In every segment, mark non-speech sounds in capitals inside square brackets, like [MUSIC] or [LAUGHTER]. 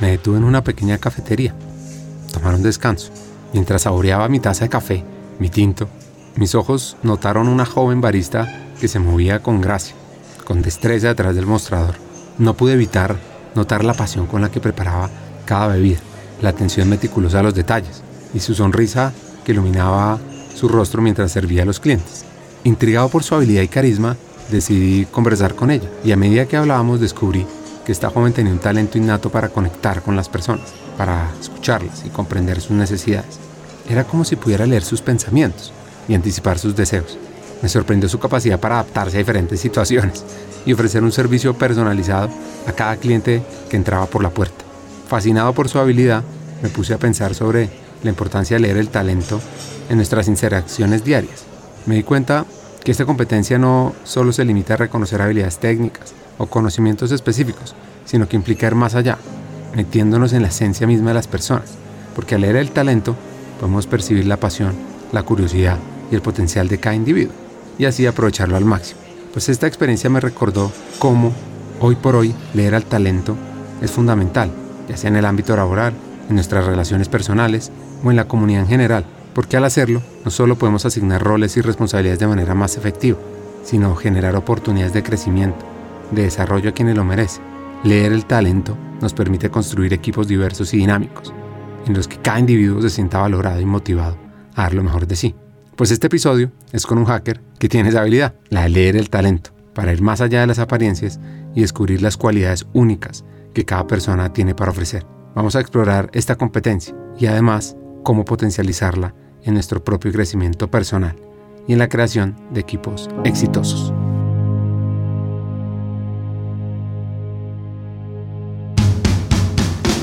me detuve en una pequeña cafetería. Tomar un descanso. Mientras saboreaba mi taza de café, mi tinto, mis ojos notaron una joven barista que se movía con gracia, con destreza detrás del mostrador. No pude evitar notar la pasión con la que preparaba cada bebida, la atención meticulosa a los detalles y su sonrisa que iluminaba su rostro mientras servía a los clientes. Intrigado por su habilidad y carisma, decidí conversar con ella y a medida que hablábamos descubrí que esta joven tenía un talento innato para conectar con las personas, para escucharlas y comprender sus necesidades. Era como si pudiera leer sus pensamientos y anticipar sus deseos. Me sorprendió su capacidad para adaptarse a diferentes situaciones y ofrecer un servicio personalizado a cada cliente que entraba por la puerta. Fascinado por su habilidad, me puse a pensar sobre la importancia de leer el talento en nuestras interacciones diarias. Me di cuenta que esta competencia no solo se limita a reconocer habilidades técnicas o conocimientos específicos, sino que implica ir más allá, metiéndonos en la esencia misma de las personas, porque al leer el talento podemos percibir la pasión, la curiosidad y el potencial de cada individuo, y así aprovecharlo al máximo. Pues esta experiencia me recordó cómo, hoy por hoy, leer al talento es fundamental, ya sea en el ámbito laboral, en nuestras relaciones personales o en la comunidad en general, porque al hacerlo no solo podemos asignar roles y responsabilidades de manera más efectiva, sino generar oportunidades de crecimiento, de desarrollo a quienes lo merecen. Leer el talento nos permite construir equipos diversos y dinámicos, en los que cada individuo se sienta valorado y motivado a dar lo mejor de sí. Pues este episodio es con un hacker que tiene esa habilidad, la de leer el talento, para ir más allá de las apariencias y descubrir las cualidades únicas que cada persona tiene para ofrecer. Vamos a explorar esta competencia y además cómo potencializarla en nuestro propio crecimiento personal y en la creación de equipos exitosos.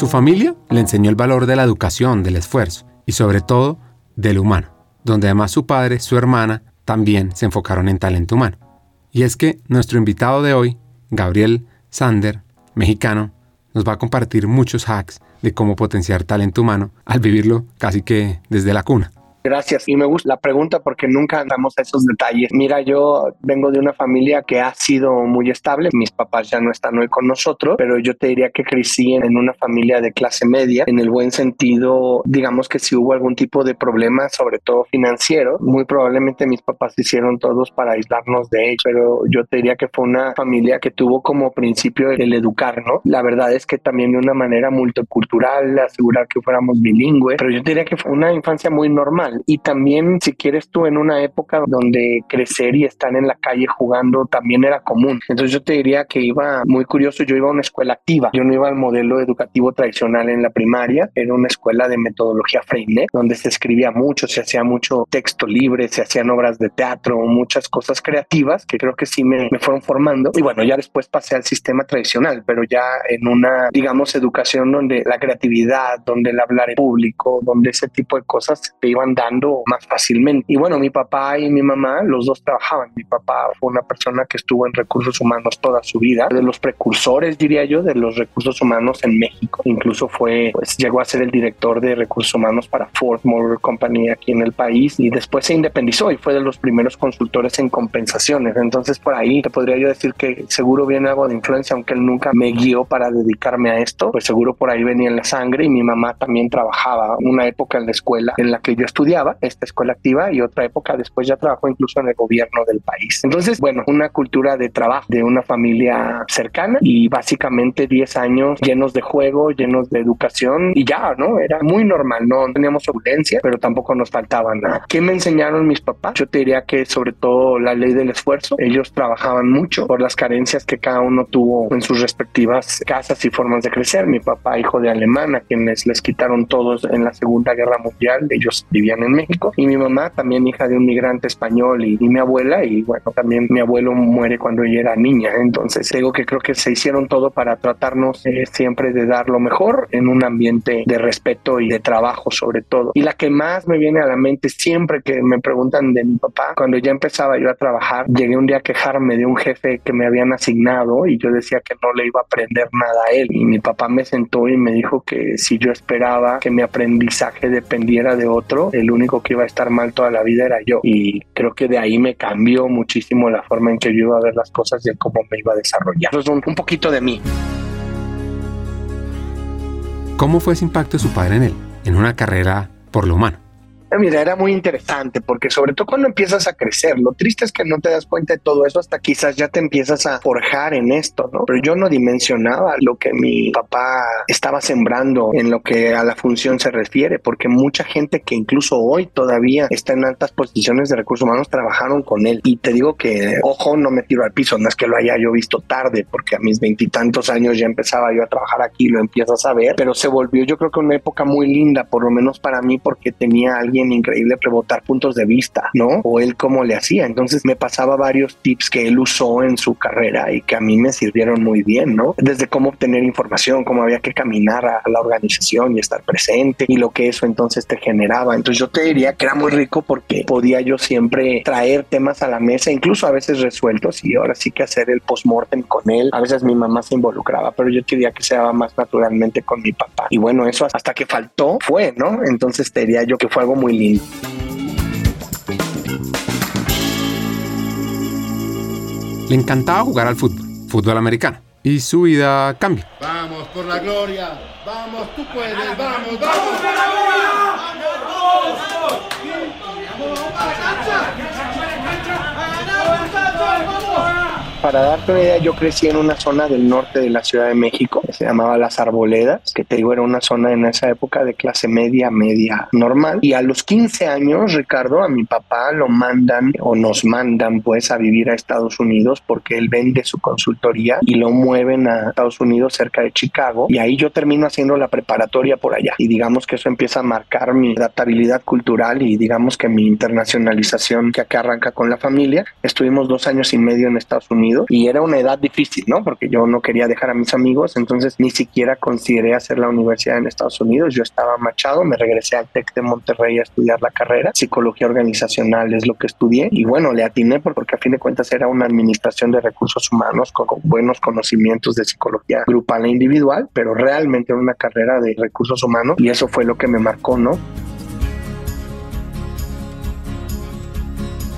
Su familia le enseñó el valor de la educación, del esfuerzo y sobre todo del humano, donde además su padre, su hermana, también se enfocaron en talento humano. Y es que nuestro invitado de hoy, Gabriel Sander, mexicano, nos va a compartir muchos hacks de cómo potenciar talento humano al vivirlo casi que desde la cuna. Gracias. Y me gusta la pregunta porque nunca damos esos detalles. Mira, yo vengo de una familia que ha sido muy estable. Mis papás ya no están hoy con nosotros, pero yo te diría que crecí en una familia de clase media, en el buen sentido, digamos que si hubo algún tipo de problema, sobre todo financiero, muy probablemente mis papás hicieron todos para aislarnos de ellos, pero yo te diría que fue una familia que tuvo como principio el educar, ¿no? La verdad es que también de una manera multicultural, asegurar que fuéramos bilingües, pero yo te diría que fue una infancia muy normal y también, si quieres tú, en una época donde crecer y estar en la calle jugando también era común. Entonces yo te diría que iba muy curioso, yo iba a una escuela activa, yo no iba al modelo educativo tradicional en la primaria, era una escuela de metodología Freire, donde se escribía mucho, se hacía mucho texto libre, se hacían obras de teatro, muchas cosas creativas que creo que sí me, me fueron formando. Y bueno, ya después pasé al sistema tradicional, pero ya en una, digamos, educación donde la creatividad, donde el hablar en público, donde ese tipo de cosas te iban dando más fácilmente. Y bueno, mi papá y mi mamá, los dos trabajaban. Mi papá fue una persona que estuvo en recursos humanos toda su vida, de los precursores, diría yo, de los recursos humanos en México. Incluso fue, pues llegó a ser el director de recursos humanos para Ford Motor Company aquí en el país y después se independizó y fue de los primeros consultores en compensaciones. Entonces por ahí te podría yo decir que seguro viene algo de influencia, aunque él nunca me guió para dedicarme a esto, pues seguro por ahí venía en la sangre y mi mamá también trabajaba una época en la escuela en la que yo estudié estudiaba, esta escuela activa, y otra época después ya trabajó incluso en el gobierno del país. Entonces, bueno, una cultura de trabajo de una familia cercana y básicamente 10 años llenos de juego, llenos de educación y ya, ¿no? Era muy normal, no teníamos opulencia, pero tampoco nos faltaba nada. ¿Qué me enseñaron mis papás? Yo te diría que sobre todo la ley del esfuerzo. Ellos trabajaban mucho por las carencias que cada uno tuvo en sus respectivas casas y formas de crecer. Mi papá, hijo de alemana, quienes les quitaron todos en la Segunda Guerra Mundial, ellos vivían en México. Y mi mamá, también hija de un migrante español y, mi abuela, y bueno, también mi abuelo muere cuando ella era niña. Entonces, digo que creo que se hicieron todo para tratarnos eh, siempre de dar lo mejor en un ambiente de respeto y de trabajo sobre todo. Y la que más me viene a la mente siempre que me preguntan de mi papá, cuando ya empezaba yo a trabajar, llegué un día a quejarme de un jefe que me habían asignado y yo decía que no le iba a aprender nada a él. Y mi papá me sentó y me dijo que si yo esperaba que mi aprendizaje dependiera de otro, el único que iba a estar mal toda la vida era yo. Y creo que de ahí me cambió muchísimo la forma en que yo iba a ver las cosas y cómo me iba a desarrollar. Eso es un poquito de mí. ¿Cómo fue ese impacto de su padre en él, en una carrera por lo humano? Mira, era muy interesante porque sobre todo cuando empiezas a crecer, lo triste es que no te das cuenta de todo eso hasta quizás ya te empiezas a forjar en esto, ¿no? Pero yo no dimensionaba lo que mi papá estaba sembrando en lo que a la función se refiere, porque mucha gente que incluso hoy todavía está en altas posiciones de recursos humanos trabajaron con él. Y te digo que, ojo, no me tiro al piso, no es que lo haya yo visto tarde, porque a mis veintitantos años ya empezaba yo a trabajar aquí, lo empiezas a ver, pero se volvió yo creo que una época muy linda, por lo menos para mí, porque tenía alguien increíble rebotar puntos de vista, ¿no? O él cómo le hacía. Entonces me pasaba varios tips que él usó en su carrera y que a mí me sirvieron muy bien, ¿no? Desde cómo obtener información, cómo había que caminar a la organización y estar presente y lo que eso entonces te generaba. Entonces yo te diría que era muy rico porque podía yo siempre traer temas a la mesa, incluso a veces resueltos y ahora sí que hacer el postmortem con él. A veces mi mamá se involucraba, pero yo te diría que se daba más naturalmente con mi papá. Y bueno, eso hasta que faltó fue, ¿no? Entonces te diría yo que fue algo muy lindo. Le encantaba jugar al fútbol, fútbol americano, y su vida cambia. Vamos por la gloria, vamos, tú puedes, vamos, vamos, vamos por la gloria, Para darte una idea, yo crecí en una zona del norte de la Ciudad de México, que se llamaba Las Arboledas, que te digo era una zona en esa época de clase media, media normal. Y a los 15 años, Ricardo, a mi papá lo mandan o nos mandan pues a vivir a Estados Unidos porque él vende su consultoría y lo mueven a Estados Unidos cerca de Chicago. Y ahí yo termino haciendo la preparatoria por allá. Y digamos que eso empieza a marcar mi adaptabilidad cultural y digamos que mi internacionalización que acá arranca con la familia. Estuvimos dos años y medio en Estados Unidos y era una edad difícil, ¿no? Porque yo no quería dejar a mis amigos, entonces ni siquiera consideré hacer la universidad en Estados Unidos. Yo estaba machado, me regresé al TEC de Monterrey a estudiar la carrera. Psicología organizacional es lo que estudié y bueno, le atiné porque a fin de cuentas era una administración de recursos humanos con, con buenos conocimientos de psicología grupal e individual, pero realmente era una carrera de recursos humanos y eso fue lo que me marcó, ¿no?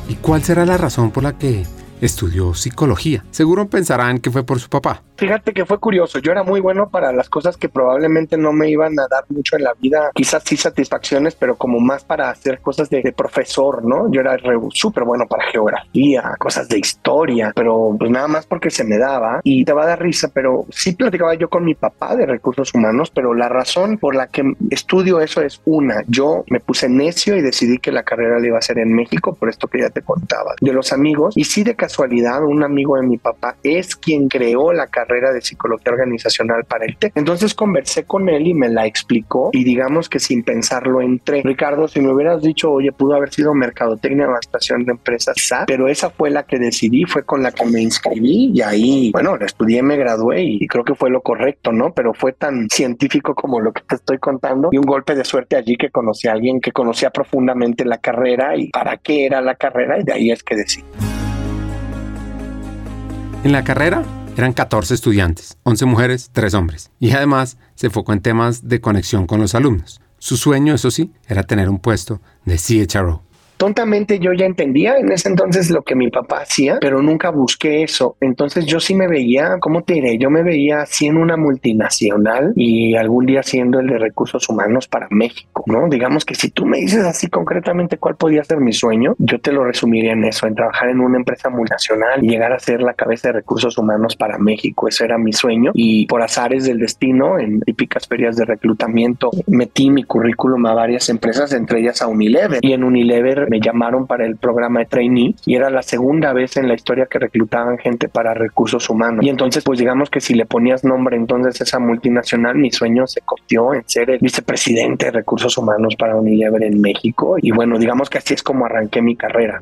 ¿Y cuál será la razón por la que estudió psicología. Seguro pensarán que fue por su papá. Fíjate que fue curioso. Yo era muy bueno para las cosas que probablemente no me iban a dar mucho en la vida. Quizás sí satisfacciones, pero como más para hacer cosas de, profesor, ¿no? Yo era súper bueno para geografía, cosas de historia, pero pues nada más porque se me daba. Y te va a dar risa, pero sí platicaba yo con mi papá de recursos humanos, pero la razón por la que estudio eso es una. Yo me puse necio y decidí que la carrera la iba a hacer en México, por esto que ya te contaba. De los amigos, y sí de casualidad, un amigo de mi papá es quien creó la carrera de psicología organizacional para el TEC. Entonces conversé con él y me la explicó y digamos que sin pensarlo entré. Ricardo, si me hubieras dicho, oye, pudo haber sido mercadotecnia, administración de empresas, pero esa fue la que decidí, fue con la que me inscribí y ahí, bueno, la estudié, me gradué y creo que fue lo correcto, ¿no? Pero fue tan científico como lo que te estoy contando y un golpe de suerte allí que conocí a alguien que conocía profundamente la carrera y para qué era la carrera y de ahí es que decidí. En la carrera eran 14 estudiantes, 11 mujeres, 3 hombres, y además se enfocó en temas de conexión con los alumnos. Su sueño, eso sí, era tener un puesto de CHRO tontamente yo ya entendía en ese entonces lo que mi papá hacía, pero nunca busqué eso. Entonces yo sí me veía, ¿cómo te diré? Yo me veía así en una multinacional y algún día siendo el de recursos humanos para México, ¿no? Digamos que si tú me dices así concretamente cuál podía ser mi sueño, yo te lo resumiría en eso, en trabajar en una empresa multinacional y llegar a ser la cabeza de recursos humanos para México. Ese era mi sueño y por azares del destino, en típicas ferias de reclutamiento, metí mi currículum a varias empresas, entre ellas a Unilever. Y en Unilever me llamaron para el programa de trainee y era la segunda vez en la historia que reclutaban gente para recursos humanos. Y entonces, pues digamos que si le ponías nombre entonces esa multinacional, mi sueño se convirtió en ser el vicepresidente de recursos humanos para Unilever en México. Y bueno, digamos que así es como arranqué mi carrera.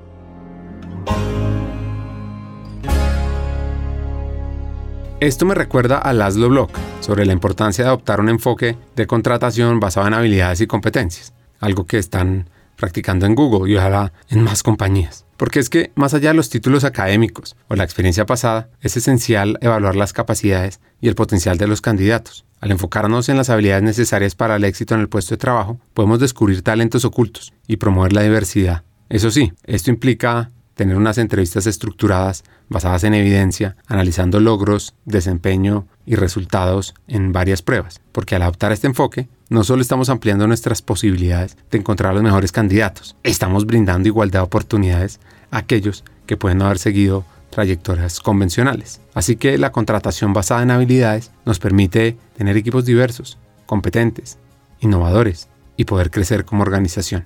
Esto me recuerda a Laszlo Block sobre la importancia de adoptar un enfoque de contratación basado en habilidades y competencias, algo que están practicando en Google y ojalá en más compañías. Porque es que, más allá de los títulos académicos o la experiencia pasada, es esencial evaluar las capacidades y el potencial de los candidatos. Al enfocarnos en las habilidades necesarias para el éxito en el puesto de trabajo, podemos descubrir talentos ocultos y promover la diversidad. Eso sí, esto implica tener unas entrevistas estructuradas basadas en evidencia, analizando logros, desempeño y resultados en varias pruebas, porque al adoptar este enfoque, no solo estamos ampliando nuestras posibilidades de encontrar los mejores candidatos, estamos brindando igualdad de oportunidades a aquellos que pueden no haber seguido trayectorias convencionales. Así que la contratación basada en habilidades nos permite tener equipos diversos, competentes, innovadores y poder crecer como organización.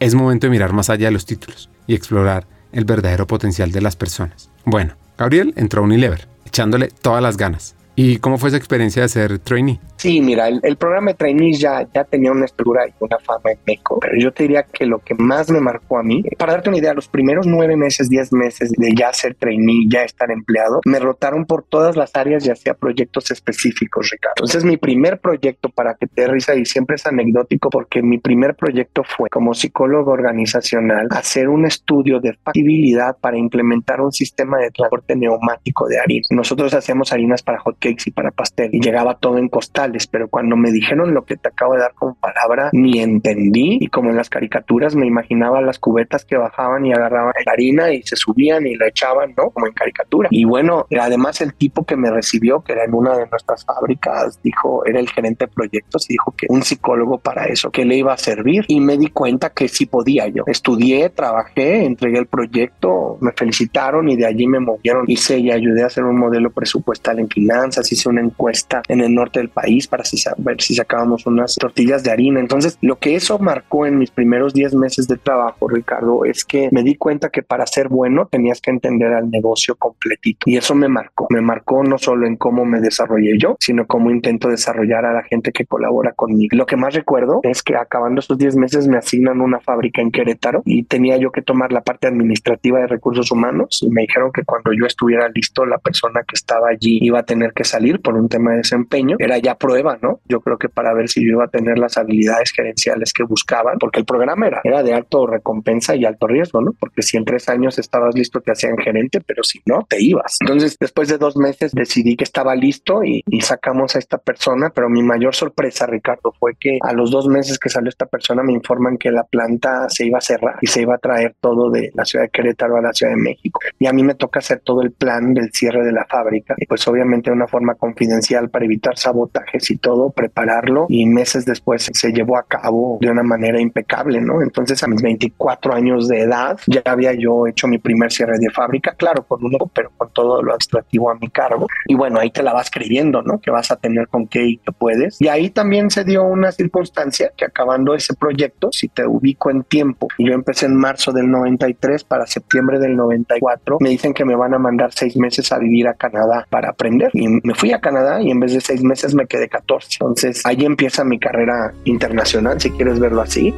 Es momento de mirar más allá de los títulos y explorar el verdadero potencial de las personas. Bueno, Gabriel entró a Unilever, echándole todas las ganas. ¿Y cómo fue esa experiencia de ser trainee? Sí, mira, el, programa de trainees ya, ya tenía una estructura y una fama en México, pero yo te diría que lo que más me marcó a mí, para darte una idea, los primeros nueve meses, diez meses de ya ser trainee, ya estar empleado, me rotaron por todas las áreas y hacía proyectos específicos, Ricardo. Entonces, mi primer proyecto, para que te risa, y siempre es anecdótico, porque mi primer proyecto fue como psicólogo organizacional hacer un estudio de factibilidad para implementar un sistema de transporte neumático de harina. Nosotros hacíamos harinas para hotcakes y para pastel y llegaba todo en costal pero cuando me dijeron lo que te acabo de dar como palabra, ni entendí. Y como en las caricaturas, me imaginaba las cubetas que bajaban y agarraban la harina y se subían y la echaban, ¿no? Como en caricatura. Y bueno, además el tipo que me recibió, que era en una de nuestras fábricas, dijo, era el gerente de proyectos y dijo que un psicólogo para eso, que le iba a servir. Y me di cuenta que sí podía yo. Estudié, trabajé, entregué el proyecto, me felicitaron y de allí me movieron. Hice y ayudé a hacer un modelo presupuestal en finanzas, hice una encuesta en el norte del país para ver si sacábamos unas tortillas de harina. Entonces, lo que eso marcó en mis primeros 10 meses de trabajo, Ricardo, es que me di cuenta que para ser bueno tenías que entender al negocio completito. Y eso me marcó. Me marcó no solo en cómo me desarrollé yo, sino cómo intento desarrollar a la gente que colabora conmigo. Lo que más recuerdo es que acabando esos 10 meses me asignan una fábrica en Querétaro y tenía yo que tomar la parte administrativa de recursos humanos y me dijeron que cuando yo estuviera listo, la persona que estaba allí iba a tener que salir por un tema de desempeño. Era ya prueba, ¿no? Yo creo que para ver si yo iba a tener las habilidades gerenciales que buscaban, porque el programa era, era de alto recompensa y alto riesgo, ¿no? Porque si en tres años estabas listo te hacían gerente, pero si no, te ibas. Entonces, después de dos meses decidí que estaba listo y, y sacamos a esta persona, pero mi mayor sorpresa, Ricardo, fue que a los dos meses que salió esta persona me informan que la planta se iba a cerrar y se iba a traer todo de la ciudad de Querétaro a la Ciudad de México. Y a mí me toca hacer todo el plan del cierre de la fábrica, y pues obviamente de una forma confidencial para evitar sabotaje y todo, prepararlo y meses después se llevó a cabo de una manera impecable, ¿no? Entonces a mis 24 años de edad ya había yo hecho mi primer cierre de fábrica, claro, con uno, pero con todo lo administrativo a mi cargo. Y bueno, ahí te la vas creyendo, ¿no? Que vas a tener con qué y que puedes. Y ahí también se dio una circunstancia que acabando ese proyecto, si te ubico en tiempo, yo empecé en marzo del 93 para septiembre del 94, me dicen que me van a mandar seis meses a vivir a Canadá para aprender. Y me fui a Canadá y en vez de seis meses me quedé 14. Entonces ahí empieza mi carrera internacional, si quieres verlo así.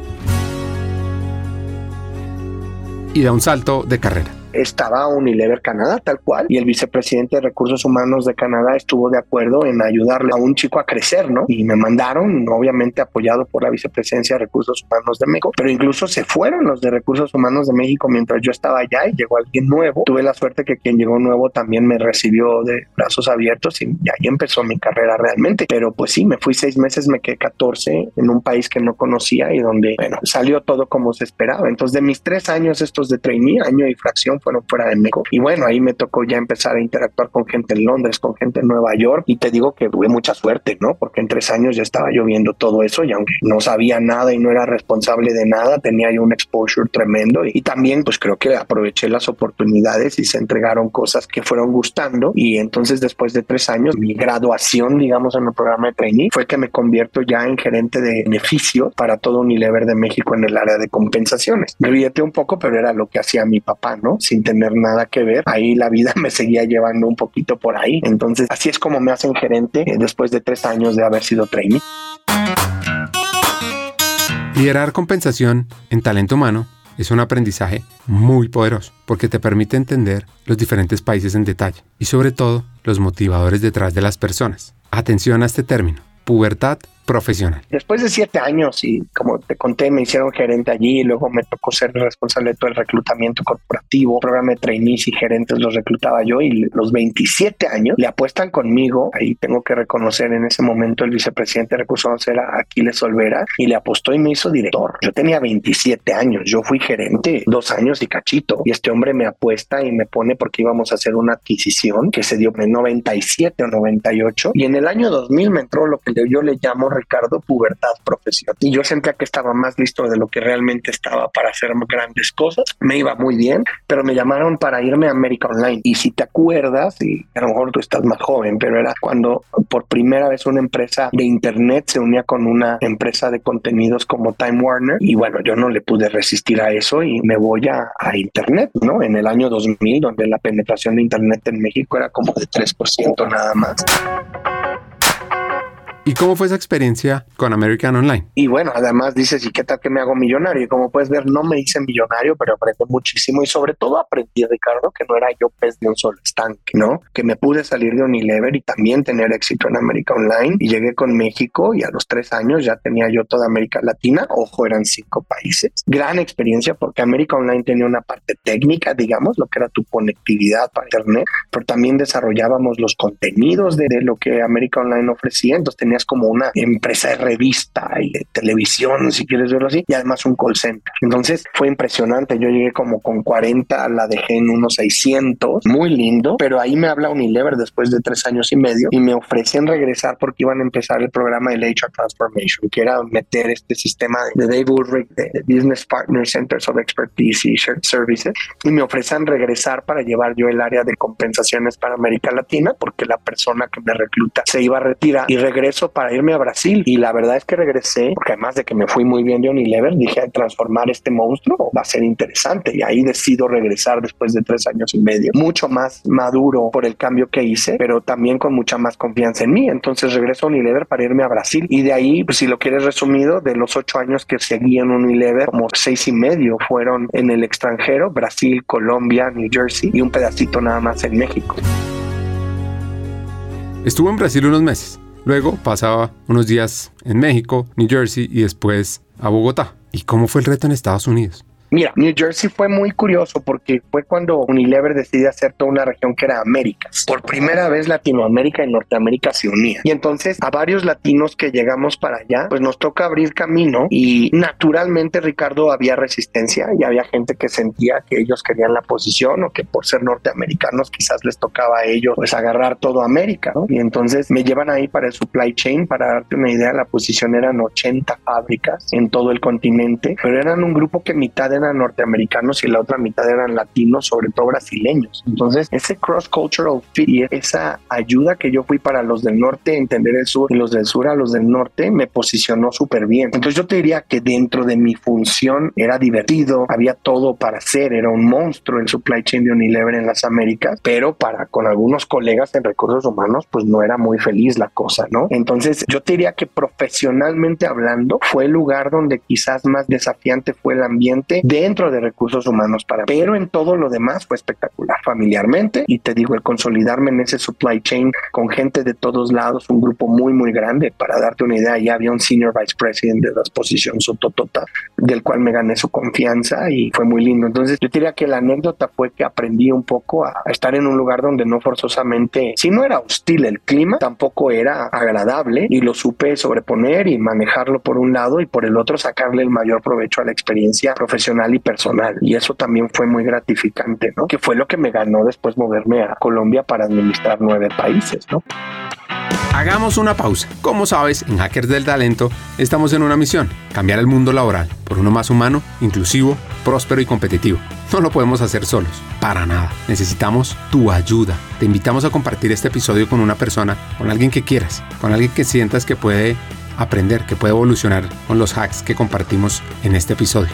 Y da un salto de carrera. Estaba Unilever Canadá tal cual y el vicepresidente de recursos humanos de Canadá estuvo de acuerdo en ayudarle a un chico a crecer, ¿no? Y me mandaron, obviamente apoyado por la vicepresidencia de recursos humanos de México, pero incluso se fueron los de recursos humanos de México mientras yo estaba allá y llegó alguien nuevo. Tuve la suerte que quien llegó nuevo también me recibió de brazos abiertos y ahí empezó mi carrera realmente. Pero pues sí, me fui seis meses, me quedé 14 en un país que no conocía y donde, bueno, salió todo como se esperaba. Entonces de mis tres años estos de trainee, año y fracción fueron fuera de México. Y bueno, ahí me tocó ya empezar a interactuar con gente en Londres, con gente en Nueva York y te digo que tuve mucha suerte, ¿no? Porque en tres años ya estaba yo todo eso y aunque no sabía nada y no era responsable de nada, tenía yo un exposure tremendo y, también pues creo que aproveché las oportunidades y se entregaron cosas que fueron gustando y entonces después de tres años mi graduación digamos en el programa de trainee fue que me convierto ya en gerente de beneficio para todo Unilever de México en el área de compensaciones. Ríete un poco, pero era lo que hacía mi papá, ¿no? Sin tener nada que ver. Ahí la vida [LAUGHS] me seguía llevando un poquito por ahí. Entonces así es como me hacen gerente eh, después de tres años de haber sido trainee. Liderar compensación en talento humano es un aprendizaje muy poderoso porque te permite entender los diferentes países en detalle y sobre todo los motivadores detrás de las personas. Atención a este término, pubertad profesional. Después de siete años y como te conté, me hicieron gerente allí y luego me tocó ser responsable de todo el reclutamiento corporativo, programa de trainees y gerentes los reclutaba yo y los 27 años le apuestan conmigo. Ahí tengo que reconocer en ese momento el vicepresidente de recursos era Aquiles Olvera y le apostó y me hizo director. Yo tenía 27 años, yo fui gerente dos años y cachito y este hombre me apuesta y me pone porque íbamos a hacer una adquisición que se dio en 97 o 98 y en el año 2000 me entró lo que yo le llamo Ricardo, pubertad profesional. Y yo sentía que estaba más listo de lo que realmente estaba para hacer grandes cosas. Me iba muy bien, pero me llamaron para irme a América Online. Y si te acuerdas, y a lo mejor tú estás más joven, pero era cuando por primera vez una empresa de Internet se unía con una empresa de contenidos como Time Warner. Y bueno, yo no le pude resistir a eso y me voy a, a Internet, ¿no? En el año 2000, donde la penetración de Internet en México era como de 3% nada más. ¿Y cómo fue esa experiencia con American Online? Y bueno, además dices, ¿y qué tal que me hago millonario? Y como puedes ver, no me hice millonario, pero aprendí muchísimo y sobre todo aprendí, Ricardo, que no era yo pez de un solo estanque, ¿no? Que me pude salir de Unilever y también tener éxito en América Online y llegué con México y a los tres años ya tenía yo toda América Latina, ojo, eran cinco países. Gran experiencia porque América Online tenía una parte técnica, digamos, lo que era tu conectividad para Internet, pero también desarrollábamos los contenidos de, de lo que América Online ofrecía, entonces tenía como una empresa de revista y de televisión, si quieres verlo así, y además un call center. Entonces fue impresionante. Yo llegué como con 40, la dejé en unos 600, muy lindo, pero ahí me habla Unilever después de tres años y medio y me ofrecen regresar porque iban a empezar el programa del HR Transformation, que era meter este sistema de Dave Ulrich, de Business Partner Centers of Expertise y Shared Services, y me ofrecen regresar para llevar yo el área de compensaciones para América Latina, porque la persona que me recluta se iba a retirar y regreso para irme a Brasil. Y la verdad es que regresé, porque además de que me fui muy bien de Unilever, dije transformar este monstruo va a ser interesante. Y ahí decido regresar después de tres años y medio, mucho más maduro por el cambio que hice, pero también con mucha más confianza en mí. Entonces regreso a Unilever para irme a Brasil. Y de ahí, pues, si lo quieres resumido, de los ocho años que seguí en Unilever, como seis y medio fueron en el extranjero, Brasil, Colombia, New Jersey y un pedacito nada más en México. Estuvo en Brasil unos meses Luego pasaba unos días en México, New Jersey y después a Bogotá. ¿Y cómo fue el reto en Estados Unidos? Mira, New Jersey fue muy curioso porque fue cuando Unilever decide hacer toda una región que era Américas. Por primera vez Latinoamérica y Norteamérica se unían. Y entonces a varios latinos que llegamos para allá, pues nos toca abrir camino y naturalmente Ricardo había resistencia y había gente que sentía que ellos querían la posición o que por ser norteamericanos quizás les tocaba a ellos pues agarrar todo América. ¿no? Y entonces me llevan ahí para el supply chain, para darte una idea, la posición eran 80 fábricas en todo el continente, pero eran un grupo que mitad de eran norteamericanos y la otra mitad eran latinos, sobre todo brasileños. Entonces, ese cross-cultural fit y esa ayuda que yo fui para los del norte, entender el sur y los del sur a los del norte, me posicionó súper bien. Entonces, yo te diría que dentro de mi función era divertido, había todo para hacer, era un monstruo el supply chain de Unilever en las Américas, pero para con algunos colegas en recursos humanos, pues no era muy feliz la cosa, ¿no? Entonces, yo te diría que profesionalmente hablando, fue el lugar donde quizás más desafiante fue el ambiente dentro de recursos humanos para, pero en todo lo demás fue espectacular, familiarmente. Y te digo, el consolidarme en ese supply chain con gente de todos lados, un grupo muy, muy grande. Para darte una idea, ya había un senior vice president de las posiciones Sototota, del cual me gané su confianza y fue muy lindo. Entonces, yo diría que la anécdota fue que aprendí un poco a estar en un lugar donde no forzosamente, si no era hostil el clima, tampoco era agradable y lo supe sobreponer y manejarlo por un lado y por el otro sacarle el mayor provecho a la experiencia profesional y personal. Y eso también fue muy gratificante, ¿no? Que fue lo que me ganó después moverme a Colombia para administrar nueve países, ¿no? Hagamos una pausa. Como sabes, en Hackers del Talento estamos en una misión, cambiar el mundo laboral por uno más humano, inclusivo, próspero y competitivo. No lo podemos hacer solos, para nada. Necesitamos tu ayuda. Te invitamos a compartir este episodio con una persona, con alguien que quieras, con alguien que sientas que puede aprender, que puede evolucionar con los hacks que compartimos en este episodio,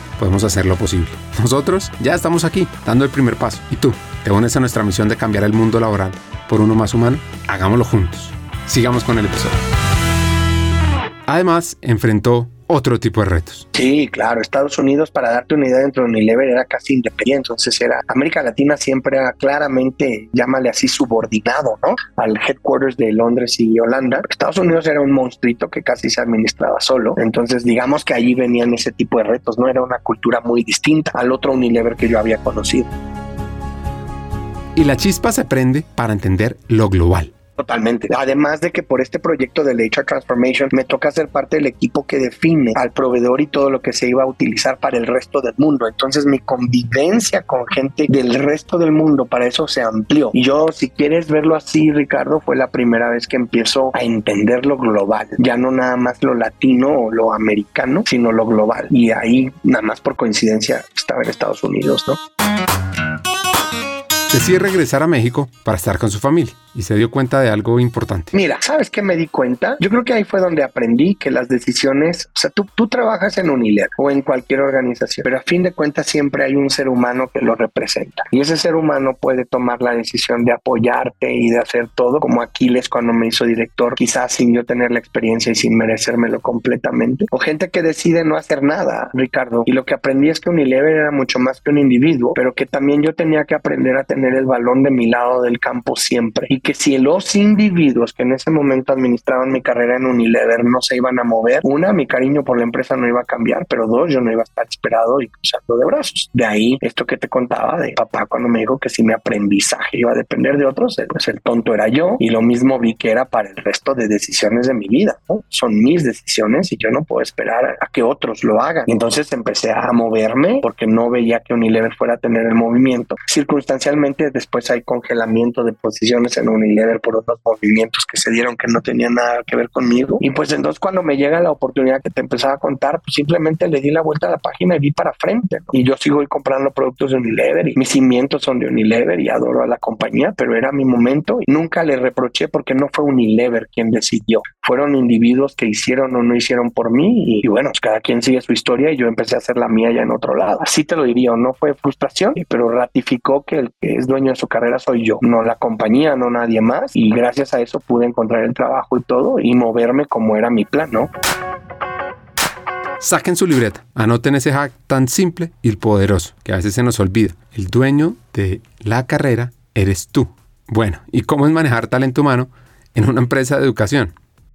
podemos hacer lo posible. Nosotros ya estamos aquí, dando el primer paso. ¿Y tú? ¿Te unes a nuestra misión de cambiar el mundo laboral por uno más humano? Hagámoslo juntos. Sigamos con el episodio. Además, enfrentó otro tipo de retos. Sí, claro. Estados Unidos, para darte una idea, dentro de Unilever era casi independiente. Entonces era América Latina siempre era claramente, llámale así, subordinado, ¿no? Al headquarters de Londres y Holanda. Estados Unidos era un monstruito que casi se administraba solo. Entonces, digamos que allí venían ese tipo de retos, ¿no? Era una cultura muy distinta al otro Unilever que yo había conocido. Y la chispa se prende para entender lo global. Totalmente. Además de que por este proyecto de HR Transformation me toca ser parte del equipo que define al proveedor y todo lo que se iba a utilizar para el resto del mundo. Entonces mi convivencia con gente del resto del mundo para eso se amplió. Y yo, si quieres verlo así, Ricardo, fue la primera vez que empiezo a entender lo global. Ya no nada más lo latino o lo americano, sino lo global. Y ahí, nada más por coincidencia, estaba en Estados Unidos, ¿no? decide regresar a México para estar con su familia y se dio cuenta de algo importante. Mira, ¿sabes qué me di cuenta? Yo creo que ahí fue donde aprendí que las decisiones, o sea, tú, tú trabajas en Unilever o en cualquier organización, pero a fin de cuentas siempre hay un ser humano que lo representa y ese ser humano puede tomar la decisión de apoyarte y de hacer todo, como Aquiles cuando me hizo director, quizás sin yo tener la experiencia y sin merecérmelo completamente, o gente que decide no hacer nada, Ricardo. Y lo que aprendí es que Unilever era mucho más que un individuo, pero que también yo tenía que aprender a tener el balón de mi lado del campo siempre y que si los individuos que en ese momento administraban mi carrera en Unilever no se iban a mover, una, mi cariño por la empresa no iba a cambiar, pero dos, yo no iba a estar esperado y cruzando de brazos. De ahí esto que te contaba de papá cuando me dijo que si mi aprendizaje iba a depender de otros, pues el tonto era yo y lo mismo vi que era para el resto de decisiones de mi vida. Son mis decisiones y yo no puedo esperar a que otros lo hagan. entonces empecé a moverme porque no veía que Unilever fuera a tener el movimiento. Circunstancialmente después hay congelamiento de posiciones en Unilever por otros movimientos que se dieron que no tenían nada que ver conmigo. Y pues entonces cuando me llega la oportunidad que te empezaba a contar, pues simplemente le di la vuelta a la página y vi para frente. Y yo sigo comprando productos de Unilever y mis cimientos son de Unilever y adoro a la compañía, pero era mi momento y nunca le reproché porque no fue Unilever quien decidió. Fueron individuos que hicieron o no hicieron por mí y, bueno, pues cada quien sigue su historia y yo empecé a hacer la mía ya en otro lado. Así te lo diría, no fue frustración, pero ratificó que el que es dueño de su carrera soy yo, no la compañía, no nadie más. Y gracias a eso pude encontrar el trabajo y todo y moverme como era mi plan, ¿no? Saquen su libreta, anoten ese hack tan simple y poderoso que a veces se nos olvida. El dueño de la carrera eres tú. Bueno, ¿y cómo es manejar talento humano en una empresa de educación?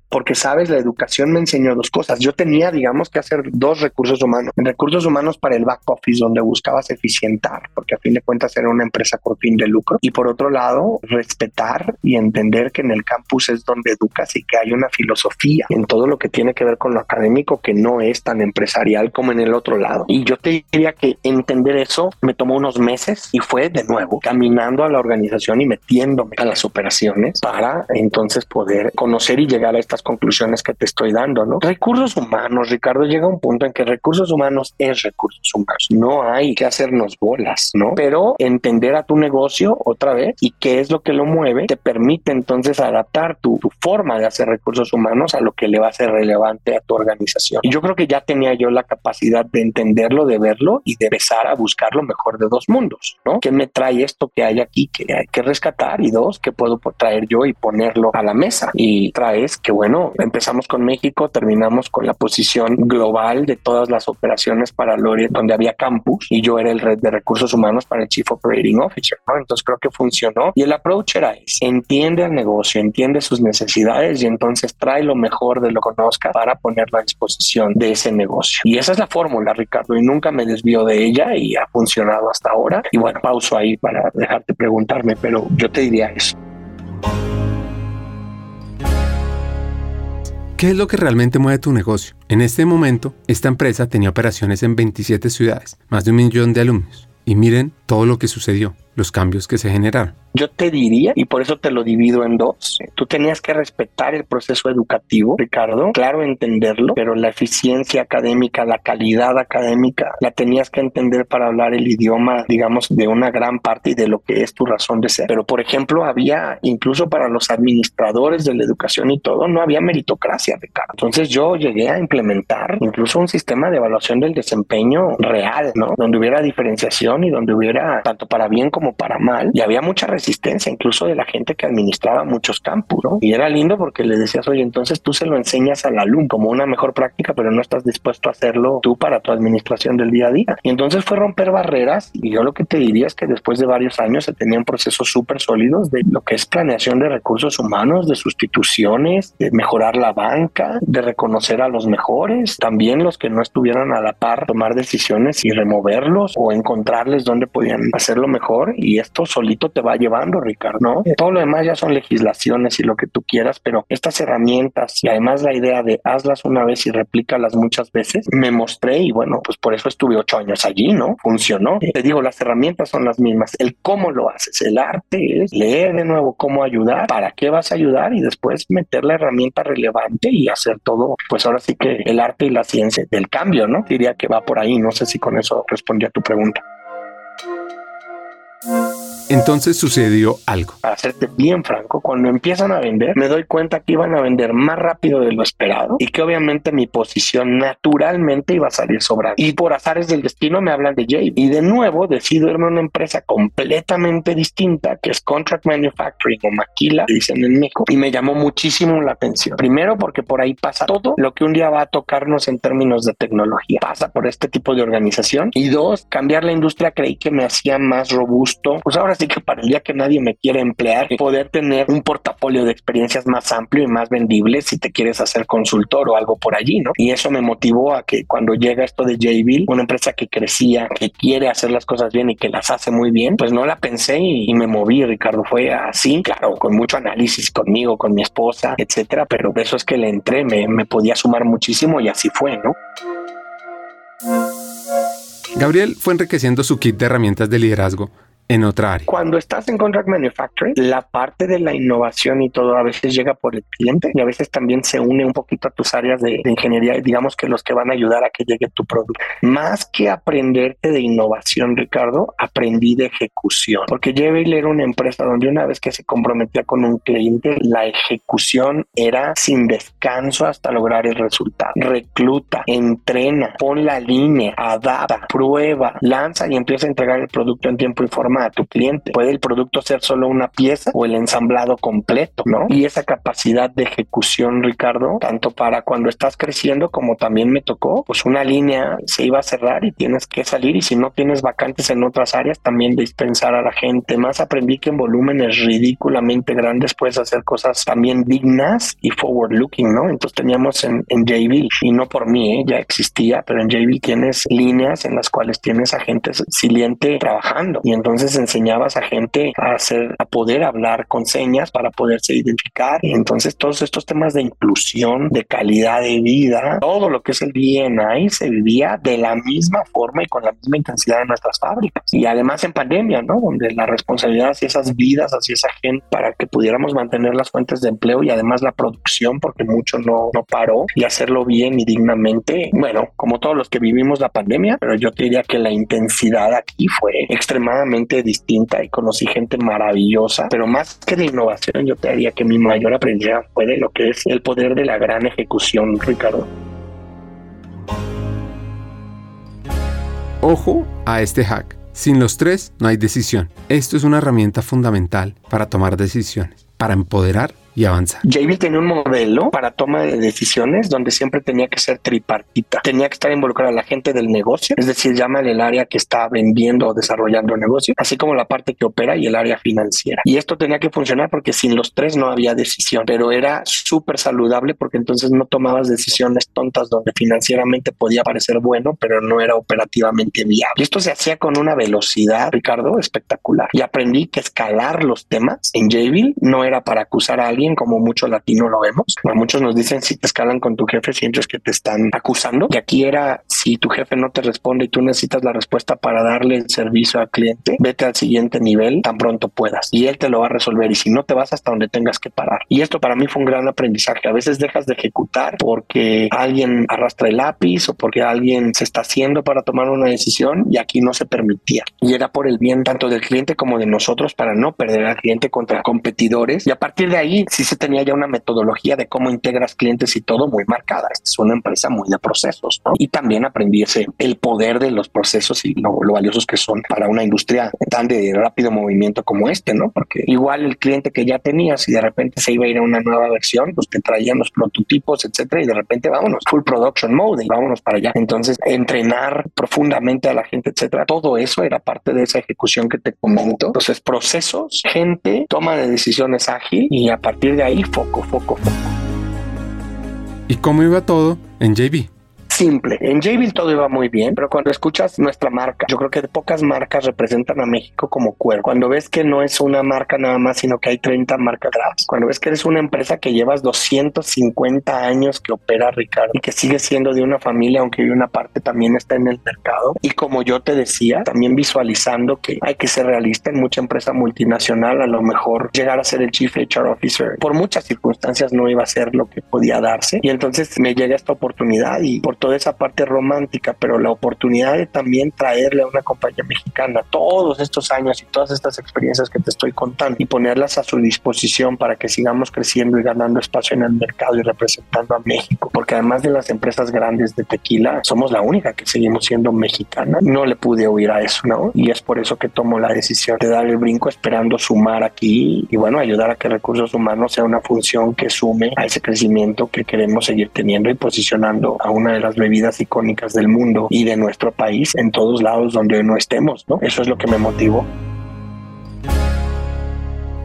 Porque sabes, la educación me enseñó dos cosas. Yo tenía, digamos, que hacer dos recursos humanos. Recursos humanos para el back office, donde buscabas eficientar, porque a fin de cuentas era una empresa con fin de lucro. Y por otro lado, respetar y entender que en el campus es donde educas y que hay una filosofía en todo lo que tiene que ver con lo académico que no es tan empresarial como en el otro lado. Y yo te diría que entender eso me tomó unos meses y fue de nuevo caminando a la organización y metiéndome a las operaciones para entonces poder conocer y llegar a conclusiones que te estoy dando, ¿no? Recursos humanos, Ricardo, llega un punto en que recursos humanos es recursos humanos. No hay que hacernos bolas, ¿no? Pero entender a tu negocio otra vez y qué es lo que lo mueve te permite entonces adaptar tu, tu forma de hacer recursos humanos a lo que le va a ser relevante a tu organización. Y yo creo que ya tenía yo la capacidad de entenderlo, de verlo y de empezar a buscar lo mejor de dos mundos, ¿no? ¿Qué me trae esto que hay aquí que hay que rescatar? Y dos, ¿qué puedo traer yo y ponerlo a la mesa? Y traes que, bueno, empezamos con México, terminamos con la posición global de todas las operaciones para Lore, donde había campus y yo era el red de recursos humanos para el Chief Operating Officer, ¿no? Entonces creo que funcionó y el approach era entiende el negocio, entiende sus necesidades y entonces trae lo mejor de lo que conozca para ponerlo a disposición de ese negocio. Y esa es la fórmula, Ricardo, y nunca me desvío de ella y ha funcionado hasta ahora. Y bueno, pauso ahí para dejarte preguntarme, pero yo te diría eso. ¿Qué es lo que realmente mueve tu negocio? En este momento, esta empresa tenía operaciones en 27 ciudades, más de un millón de alumnos. Y miren todo lo que sucedió, los cambios que se generaron. Yo te diría, y por eso te lo divido en dos, tú tenías que respetar el proceso educativo, Ricardo, claro, entenderlo, pero la eficiencia académica, la calidad académica, la tenías que entender para hablar el idioma, digamos, de una gran parte y de lo que es tu razón de ser. Pero, por ejemplo, había, incluso para los administradores de la educación y todo, no había meritocracia, Ricardo. Entonces yo llegué a implementar incluso un sistema de evaluación del desempeño real, ¿no? Donde hubiera diferenciación y donde hubiera tanto para bien como para mal. Y había mucha resistencia incluso de la gente que administraba muchos campus, ¿no? Y era lindo porque le decías, oye, entonces tú se lo enseñas al alumno como una mejor práctica, pero no estás dispuesto a hacerlo tú para tu administración del día a día. Y entonces fue romper barreras y yo lo que te diría es que después de varios años se tenían procesos súper sólidos de lo que es planeación de recursos humanos, de sustituciones, de mejorar la banca, de reconocer a los mejores, también los que no estuvieran a la par, tomar decisiones y removerlos o encontrarles dónde podían hacerlo mejor y esto solito te va a llevar Ricardo, ¿no? Todo lo demás ya son legislaciones y lo que tú quieras, pero estas herramientas y además la idea de hazlas una vez y replícalas muchas veces, me mostré y bueno, pues por eso estuve ocho años allí, ¿no? Funcionó. Te digo, las herramientas son las mismas. El cómo lo haces, el arte es leer de nuevo cómo ayudar, para qué vas a ayudar y después meter la herramienta relevante y hacer todo, pues ahora sí que el arte y la ciencia del cambio, ¿no? Diría que va por ahí. No sé si con eso respondí a tu pregunta. Música Entonces sucedió algo. Para serte bien franco, cuando empiezan a vender, me doy cuenta que iban a vender más rápido de lo esperado y que obviamente mi posición naturalmente iba a salir sobrada. Y por azares del destino me hablan de Jay. Y de nuevo decido irme a una empresa completamente distinta que es Contract Manufacturing o Maquila, dicen en México. Y me llamó muchísimo la atención. Primero porque por ahí pasa todo lo que un día va a tocarnos en términos de tecnología. Pasa por este tipo de organización. Y dos, cambiar la industria creí que me hacía más robusto. Pues ahora Así que para el día que nadie me quiere emplear, poder tener un portafolio de experiencias más amplio y más vendible si te quieres hacer consultor o algo por allí, ¿no? Y eso me motivó a que cuando llega esto de Jayville, una empresa que crecía, que quiere hacer las cosas bien y que las hace muy bien, pues no la pensé y, me moví, Ricardo. Fue así, claro, con mucho análisis conmigo, con mi esposa, etcétera, pero de eso es que le entré, me, me podía sumar muchísimo y así fue, ¿no? Gabriel fue enriqueciendo su kit de herramientas de liderazgo en otra área. Cuando estás en contract manufacturing, la parte de la innovación y todo a veces llega por el cliente y a veces también se une un poquito a tus áreas de, ingeniería, digamos que los que van a ayudar a que llegue tu producto. Más que aprenderte de innovación, Ricardo, aprendí de ejecución, porque Jabil era una empresa donde una vez que se comprometía con un cliente, la ejecución era sin descanso hasta lograr el resultado. Recluta, entrena, pon la línea, adapta, prueba, lanza y empieza a entregar el producto en tiempo y forma a tu cliente. Puede el producto ser solo una pieza o el ensamblado completo, ¿no? Y esa capacidad de ejecución, Ricardo, tanto para cuando estás creciendo como también me tocó, pues una línea se iba a cerrar y tienes que salir y si no tienes vacantes en otras áreas, también dispensar a la gente. Más aprendí que en volúmenes ridículamente grandes puedes hacer cosas también dignas y forward looking, ¿no? Entonces teníamos en, en JB y no por mí, ¿eh? ya existía, pero en JB tienes líneas en las cuales tienes agentes siliente trabajando y entonces entonces enseñabas a gente a hacer, a poder hablar con señas para poderse identificar. Y entonces todos estos temas de inclusión, de calidad de vida, todo lo que es el BNI se vivía de la misma forma y con la misma intensidad en nuestras fábricas. Y además en pandemia, ¿no? Donde la responsabilidad hacia esas vidas, hacia esa gente, para que pudiéramos mantener las fuentes de empleo y además la producción, porque mucho no, no paró, y hacerlo bien y dignamente. Bueno, como todos los que vivimos la pandemia, pero yo te diría que la intensidad aquí fue extremadamente distinta y conocí gente maravillosa, pero más que de innovación, yo te diría que mi mayor aprendizaje fue de lo que es el poder de la gran ejecución, Ricardo. Ojo a este hack. Sin los tres no hay decisión. Esto es una herramienta fundamental para tomar decisiones, para empoderar y avanza. Jabil tenía un modelo para toma de decisiones donde siempre tenía que ser tripartita. Tenía que estar involucrada la gente del negocio, es decir, llámale el área que está vendiendo o desarrollando el negocio, así como la parte que opera y el área financiera. Y esto tenía que funcionar porque sin los tres no había decisión, pero era súper saludable porque entonces no tomabas decisiones tontas donde financieramente podía parecer bueno, pero no era operativamente viable. Y esto se hacía con una velocidad, Ricardo, espectacular. Y aprendí que escalar los temas en Jabil no era para acusar a alguien como mucho latino lo vemos. A muchos nos dicen si te escalan con tu jefe, sientes que te están acusando. Y aquí era si tu jefe no te responde y tú necesitas la respuesta para darle el servicio al cliente, vete al siguiente nivel tan pronto puedas y él te lo va a resolver. Y si no, te vas hasta donde tengas que parar. Y esto para mí fue un gran aprendizaje. A veces dejas de ejecutar porque alguien arrastra el lápiz o porque alguien se está haciendo para tomar una decisión y aquí no se permitía. Y era por el bien tanto del cliente como de nosotros para no perder al cliente contra competidores. Y a partir de ahí sí se tenía ya una metodología de cómo integras clientes y todo muy marcada. Esta es una empresa muy de procesos. Y también aprendí ese, el poder de los procesos y lo, valiosos que son para una industria tan de rápido movimiento como este, ¿no? Porque igual el cliente que ya tenías y de repente se iba a ir a una nueva versión, pues te traían los prototipos, etcétera, y de repente vámonos, full production mode y vámonos para allá. Entonces, entrenar profundamente a la gente, etcétera, todo eso era parte de esa ejecución que te comento. Entonces, procesos, gente, toma de decisiones ágil y a partir de ahí, foco, foco, foco. ¿Y cómo iba todo en JB? Simple. En Jabil todo iba muy bien, pero cuando escuchas nuestra marca, yo creo que pocas marcas representan a México como cuerpo. Cuando ves que no es una marca nada más, sino que hay 30 marcas atrás. Cuando ves que eres una empresa que llevas 250 años que opera, Ricardo, y que sigue siendo de una familia, aunque una parte también está en el mercado. Y como yo te decía, también visualizando que hay que ser realista en mucha empresa multinacional, a lo mejor llegar a ser el Chief HR Officer por muchas circunstancias no iba a ser lo que podía darse. Y entonces me llega esta oportunidad y por toda esa parte romántica, pero la oportunidad de también traerle a una compañía mexicana todos estos años y todas estas experiencias que te estoy contando y ponerlas a su disposición para que sigamos creciendo y ganando espacio en el mercado y representando a México, porque además de las empresas grandes de tequila, somos la única que seguimos siendo mexicana. No le pude oír a eso, ¿no? Y es por eso que tomo la decisión de dar el brinco esperando sumar aquí y bueno, ayudar a que recursos humanos sea una función que sume a ese crecimiento que queremos seguir teniendo y posicionando a una de las bebidas icónicas del mundo y de nuestro país en todos lados donde no estemos, ¿no? Eso es lo que me motivó.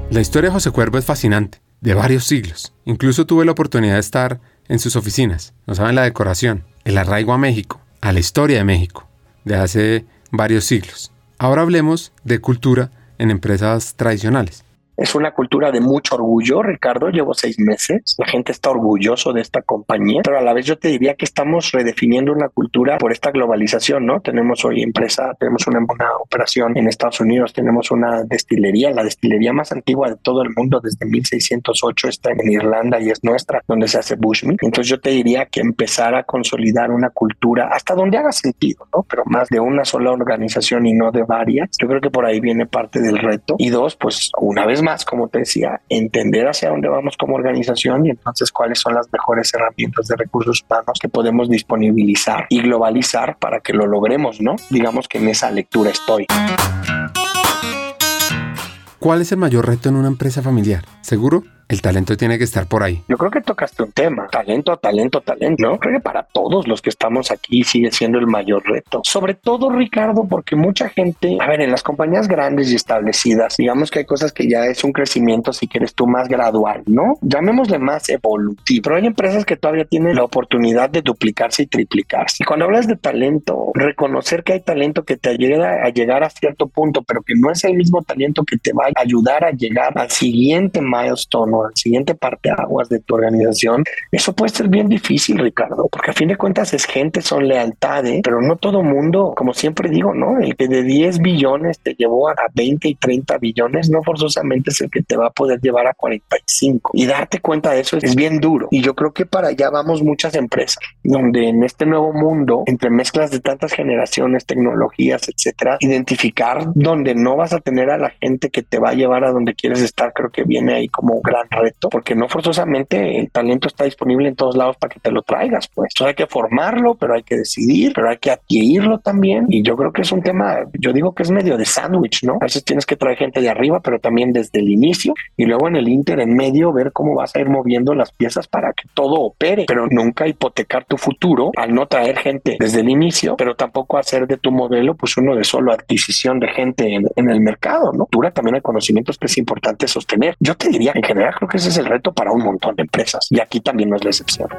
La historia de José Cuervo es fascinante, de varios siglos. Incluso tuve la oportunidad de estar en sus oficinas. No saben la decoración, el arraigo a México, a la historia de México, de hace varios siglos. Ahora hablemos de cultura en empresas tradicionales. Es una cultura de mucho orgullo, Ricardo. Llevo seis meses. La gente está orgulloso de esta compañía, pero a la vez yo te diría que estamos redefiniendo una cultura por esta globalización, ¿no? Tenemos hoy empresa, tenemos una, operación en Estados Unidos, tenemos una destilería, la destilería más antigua de todo el mundo desde 1608 está en Irlanda y es nuestra, donde se hace Bushmeat. Entonces yo te diría que empezar a consolidar una cultura hasta donde haga sentido, ¿no? Pero más de una sola organización y no de varias. Yo creo que por ahí viene parte del reto. Y dos, pues una vez más, como te decía, entender hacia dónde vamos como organización y entonces cuáles son las mejores herramientas de recursos humanos que podemos disponibilizar y globalizar para que lo logremos, ¿no? Digamos que en esa lectura estoy. ¿Cuál es el mayor reto en una empresa familiar? Seguro el talento tiene que estar por ahí. Yo creo que tocaste un tema, talento, talento, talento, ¿no? Creo que para todos los que estamos aquí sigue siendo el mayor reto. Sobre todo, Ricardo, porque mucha gente, a ver, en las compañías grandes y establecidas, digamos que hay cosas que ya es un crecimiento, si quieres tú, más gradual, ¿no? Llamémosle más evolutivo, pero hay empresas que todavía tienen la oportunidad de duplicarse y triplicarse. Y cuando hablas de talento, reconocer que hay talento que te ayuda a llegar a cierto punto, pero que no es el mismo talento que te va a ayudar a llegar al siguiente milestone al siguiente parte aguas de tu organización, eso puede ser bien difícil, Ricardo, porque a fin de cuentas es gente, son lealtades, pero no todo mundo, como siempre digo, ¿no? El que de 10 billones te llevó a 20 y 30 billones, no forzosamente es el que te va a poder llevar a 45. Y darte cuenta de eso es bien duro. Y yo creo que para allá vamos muchas empresas, donde en este nuevo mundo, entre mezclas de tantas generaciones, tecnologías, etcétera, identificar donde no vas a tener a la gente que te va a llevar a donde quieres estar, creo que viene ahí como un gran reto, porque no forzosamente el talento está disponible en todos lados para que te lo traigas, pues. Entonces hay que formarlo, pero hay que decidir, pero hay que adquirirlo también. Y yo creo que es un tema, yo digo que es medio de sándwich, ¿no? A veces tienes que traer gente de arriba, pero también desde el inicio y luego en el inter, en medio, ver cómo vas a ir moviendo las piezas para que todo opere, pero nunca hipotecar tu futuro al no traer gente desde el inicio, pero tampoco hacer de tu modelo pues uno de solo adquisición de gente en, en el mercado, ¿no? Dura también hay conocimientos que es importante sostener. Yo te diría, en general, creo que ese es el reto para un montón de empresas y aquí también no es la excepción.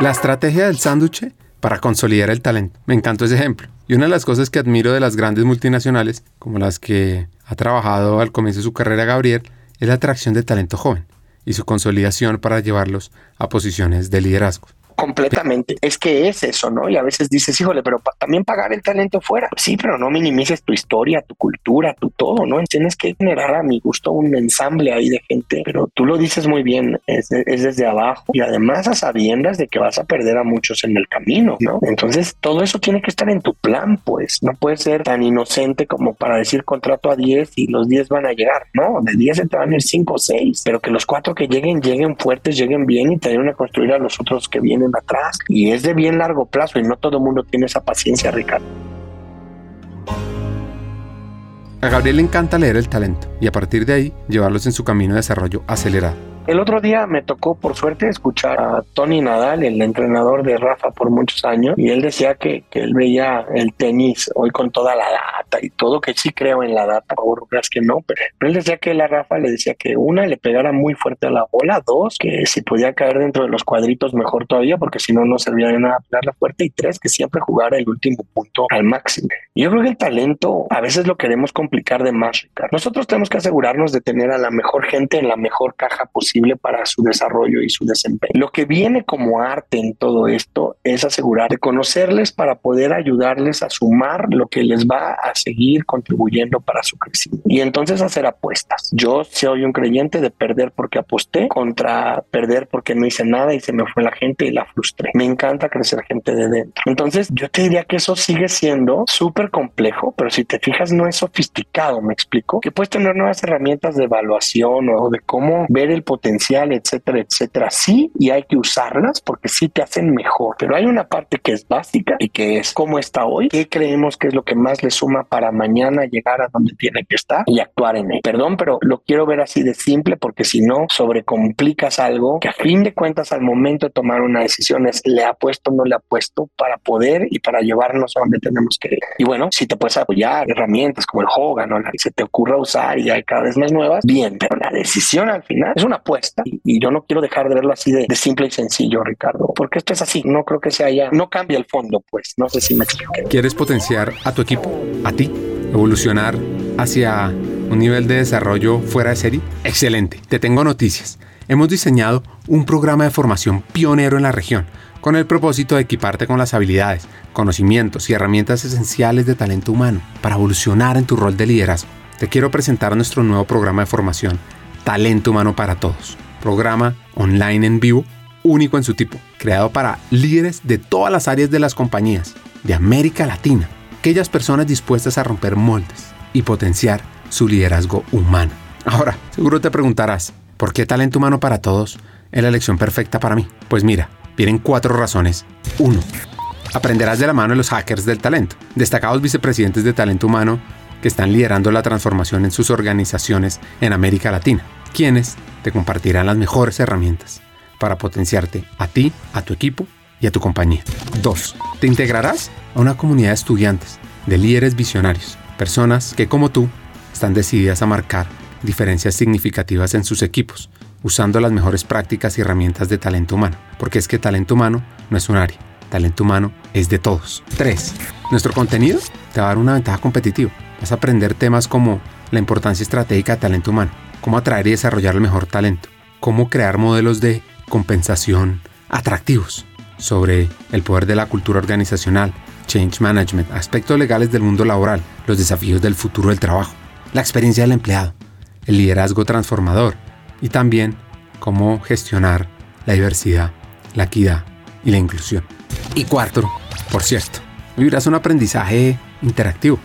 La estrategia del sándwich para consolidar el talento. Me encantó ese ejemplo. Y una de las cosas que admiro de las grandes multinacionales, como las que ha trabajado al comienzo de su carrera Gabriel, es la atracción de talento joven y su consolidación para llevarlos a posiciones de liderazgo. Completamente. Es que es eso, ¿no? Y a veces dices, híjole, pero también pagar el talento fuera. Sí, pero no minimices tu historia, tu cultura, tu todo, ¿no? Tienes que generar a mi gusto un ensamble ahí de gente, pero tú lo dices muy bien, es, es desde abajo y además a sabiendas de que vas a perder a muchos en el camino, ¿no? Entonces todo eso tiene que estar en tu plan, pues no puede ser tan inocente como para decir contrato a 10 y los 10 van a llegar, ¿no? De 10 se te van a ir 5 o 6, pero que los cuatro que lleguen, lleguen fuertes, lleguen bien y te ayuden a construir a los otros que vienen atrás y es de bien largo plazo y no todo el mundo tiene esa paciencia, Ricardo. A Gabriel le encanta leer el talento y a partir de ahí llevarlos en su camino de desarrollo acelerado. El otro día me tocó, por suerte, escuchar a Tony Nadal, el entrenador de Rafa por muchos años, y él decía que, él veía el tenis hoy con toda la data y todo, que sí creo en la data, por que no, pero, él decía que la Rafa le decía que una, le pegara muy fuerte a la bola, dos, que si podía caer dentro de los cuadritos mejor todavía, porque si no, no servía de nada pegarla fuerte, y tres, que siempre jugara el último punto al máximo. Yo creo que el talento a veces lo queremos complicar de más, Ricardo. Nosotros tenemos que asegurarnos de tener a la mejor gente en la mejor caja posible para su desarrollo y su desempeño. Lo que viene como arte en todo esto es asegurar de conocerles para poder ayudarles a sumar lo que les va a seguir contribuyendo para su crecimiento. Y entonces hacer apuestas. Yo soy un creyente de perder porque aposté contra perder porque no hice nada y se me fue la gente y la frustré. Me encanta crecer gente de dentro. Entonces yo te diría que eso sigue siendo súper complejo, pero si te fijas no es sofisticado, me explico, que puedes tener nuevas herramientas de evaluación o de cómo ver el potencial etcétera, etcétera. Sí, y hay que usarlas porque sí te hacen mejor. Pero hay una parte que es básica y que es cómo está hoy, qué creemos que es lo que más le suma para mañana llegar a donde tiene que estar y actuar en él. Perdón, pero lo quiero ver así de simple porque si no, sobrecomplicas algo que a fin de cuentas al momento de tomar una decisión es le apuesto o no le apuesto para poder y para llevarnos a donde tenemos que ir. Y bueno, si te puedes apoyar herramientas como el Hogan o la que se te ocurra usar y hay cada vez más nuevas, bien, pero la decisión al final es una y, yo no quiero dejar de verlo así de, simple y sencillo, Ricardo, porque esto es así, no creo que sea ya, no cambia el fondo, pues, no sé si me explico. ¿Quieres potenciar a tu equipo, a ti, evolucionar hacia un nivel de desarrollo fuera de serie? Excelente, te tengo noticias. Hemos diseñado un programa de formación pionero en la región con el propósito de equiparte con las habilidades, conocimientos y herramientas esenciales de talento humano para evolucionar en tu rol de liderazgo. Te quiero presentar nuestro nuevo programa de formación Talento Humano para Todos, programa online en vivo, único en su tipo, creado para líderes de todas las áreas de las compañías de América Latina, aquellas personas dispuestas a romper moldes y potenciar su liderazgo humano. Ahora, seguro te preguntarás, ¿por qué talento humano para todos es la elección perfecta para mí? Pues mira, vienen cuatro razones. Uno, aprenderás de la mano de los hackers del talento, destacados vicepresidentes de talento humano que están liderando la transformación en sus organizaciones en América Latina quienes te compartirán las mejores herramientas para potenciarte a ti, a tu equipo y a tu compañía. 2. Te integrarás a una comunidad de estudiantes, de líderes visionarios, personas que como tú están decididas a marcar diferencias significativas en sus equipos, usando las mejores prácticas y herramientas de talento humano, porque es que talento humano no es un área, talento humano es de todos. 3. Nuestro contenido te va a dar una ventaja competitiva. Vas a aprender temas como la importancia estratégica de talento humano, cómo atraer y desarrollar el mejor talento, cómo crear modelos de compensación atractivos, sobre el poder de la cultura organizacional, change management, aspectos legales del mundo laboral, los desafíos del futuro del trabajo, la experiencia del empleado, el liderazgo transformador y también cómo gestionar la diversidad, la equidad y la inclusión. Y cuarto, por cierto, vivirás un aprendizaje interactivo,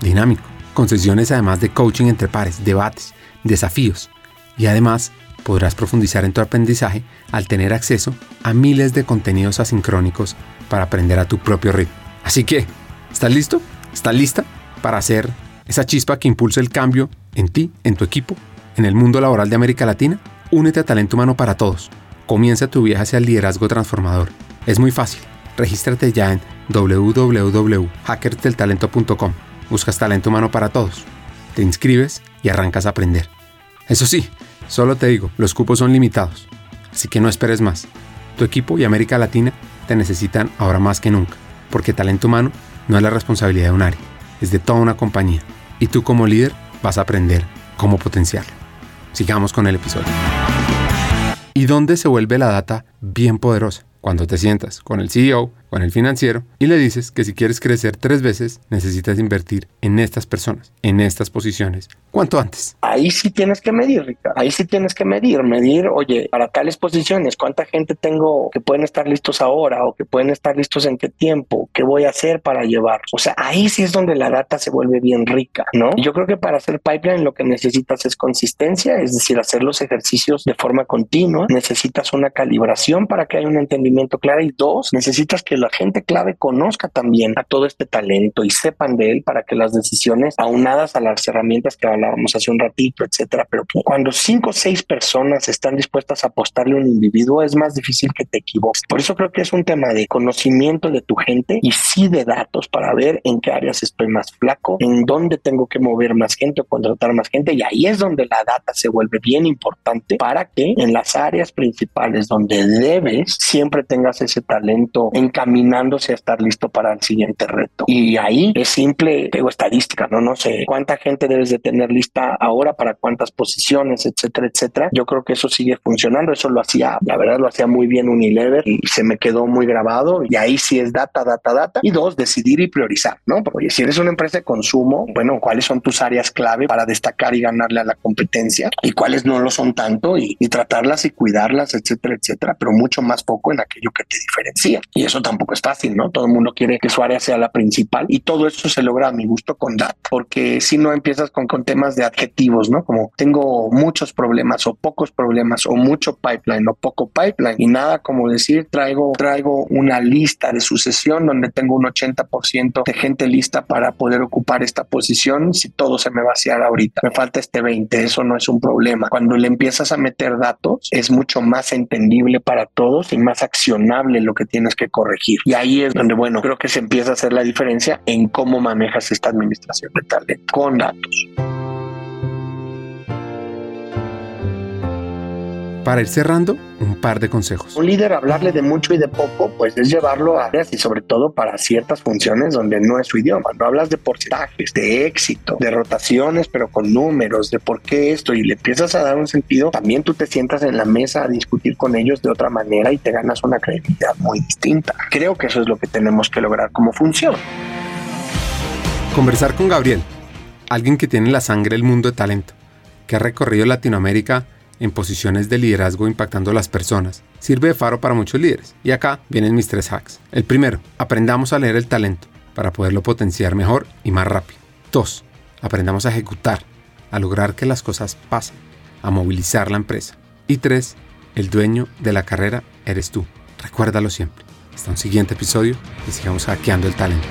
dinámico, con sesiones además de coaching entre pares, debates, desafíos y además podrás profundizar en tu aprendizaje al tener acceso a miles de contenidos asincrónicos para aprender a tu propio ritmo. Así que, ¿estás listo? ¿Estás lista para hacer esa chispa que impulse el cambio en ti, en tu equipo, en el mundo laboral de América Latina? Únete a Talento Humano para Todos. Comienza tu viaje hacia el liderazgo transformador. Es muy fácil. Regístrate ya en www.hackersdeltalento.com. Buscas Talento Humano para Todos. Te inscribes y arrancas a aprender. Eso sí, solo te digo, los cupos son limitados. Así que no esperes más. Tu equipo y América Latina te necesitan ahora más que nunca, porque talento humano no es la responsabilidad de un área, es de toda una compañía. Y tú como líder vas a aprender cómo potenciarlo. Sigamos con el episodio. ¿Y dónde se vuelve la data bien poderosa? Cuando te sientas con el CEO con el financiero y le dices que si quieres crecer tres veces necesitas invertir en estas personas, en estas posiciones, cuanto antes. Ahí sí tienes que medir, Ricardo. Ahí sí tienes que medir, medir, oye, para tales posiciones, ¿cuánta gente tengo que pueden estar listos ahora o que pueden estar listos en qué tiempo? ¿Qué voy a hacer para llevar? O sea, ahí sí es donde la data se vuelve bien rica, ¿no? Yo creo que para hacer pipeline lo que necesitas es consistencia, es decir, hacer los ejercicios de forma continua. Necesitas una calibración para que haya un entendimiento claro y dos, necesitas que la gente clave conozca también a todo este talento y sepan de él para que las decisiones aunadas a las herramientas que hablábamos hace un ratito, etcétera, pero cuando cinco o seis personas están dispuestas a apostarle a un individuo es más difícil que te equivoques. Por eso creo que es un tema de conocimiento de tu gente y sí de datos para ver en qué áreas estoy más flaco, en dónde tengo que mover más gente o contratar más gente y ahí es donde la data se vuelve bien importante para que en las áreas principales donde debes siempre tengas ese talento encaminado caminándose a estar listo para el siguiente reto. Y ahí es simple, tengo estadística, ¿no? No sé cuánta gente debes de tener lista ahora para cuántas posiciones, etcétera, etcétera. Yo creo que eso sigue funcionando. Eso lo hacía, la verdad, lo hacía muy bien Unilever y se me quedó muy grabado. Y ahí sí es data, data, data. Y dos, decidir y priorizar, ¿no? Porque si eres una empresa de consumo, bueno, ¿cuáles son tus áreas clave para destacar y ganarle a la competencia? Y cuáles no lo son tanto y, y tratarlas y cuidarlas, etcétera, etcétera, pero mucho más poco en aquello que te diferencia. Y eso tampoco es fácil, ¿no? Todo el mundo quiere que su área sea la principal y todo eso se logra a mi gusto con data, porque si no empiezas con, con temas de adjetivos, ¿no? Como tengo muchos problemas o pocos problemas o mucho pipeline o poco pipeline y nada como decir traigo, traigo una lista de sucesión donde tengo un 80% de gente lista para poder ocupar esta posición si todo se me va a vaciar ahorita. Me falta este 20, eso no es un problema. Cuando le empiezas a meter datos es mucho más entendible para todos y más accionable lo que tienes que corregir. Y ahí es donde, bueno, creo que se empieza a hacer la diferencia en cómo manejas esta administración de talento con datos. Para ir cerrando, un par de consejos. Un líder hablarle de mucho y de poco, pues es llevarlo a áreas y sobre todo para ciertas funciones donde no es su idioma. No hablas de porcentajes, de éxito, de rotaciones, pero con números, de por qué esto y le empiezas a dar un sentido, también tú te sientas en la mesa a discutir con ellos de otra manera y te ganas una credibilidad muy distinta. Creo que eso es lo que tenemos que lograr como función. Conversar con Gabriel, alguien que tiene la sangre del mundo de talento, que ha recorrido Latinoamérica en posiciones de liderazgo impactando a las personas. Sirve de faro para muchos líderes. Y acá vienen mis tres hacks. El primero, aprendamos a leer el talento para poderlo potenciar mejor y más rápido. Dos, aprendamos a ejecutar, a lograr que las cosas pasen, a movilizar la empresa. Y tres, el dueño de la carrera eres tú. Recuérdalo siempre. Hasta un siguiente episodio y sigamos hackeando el talento.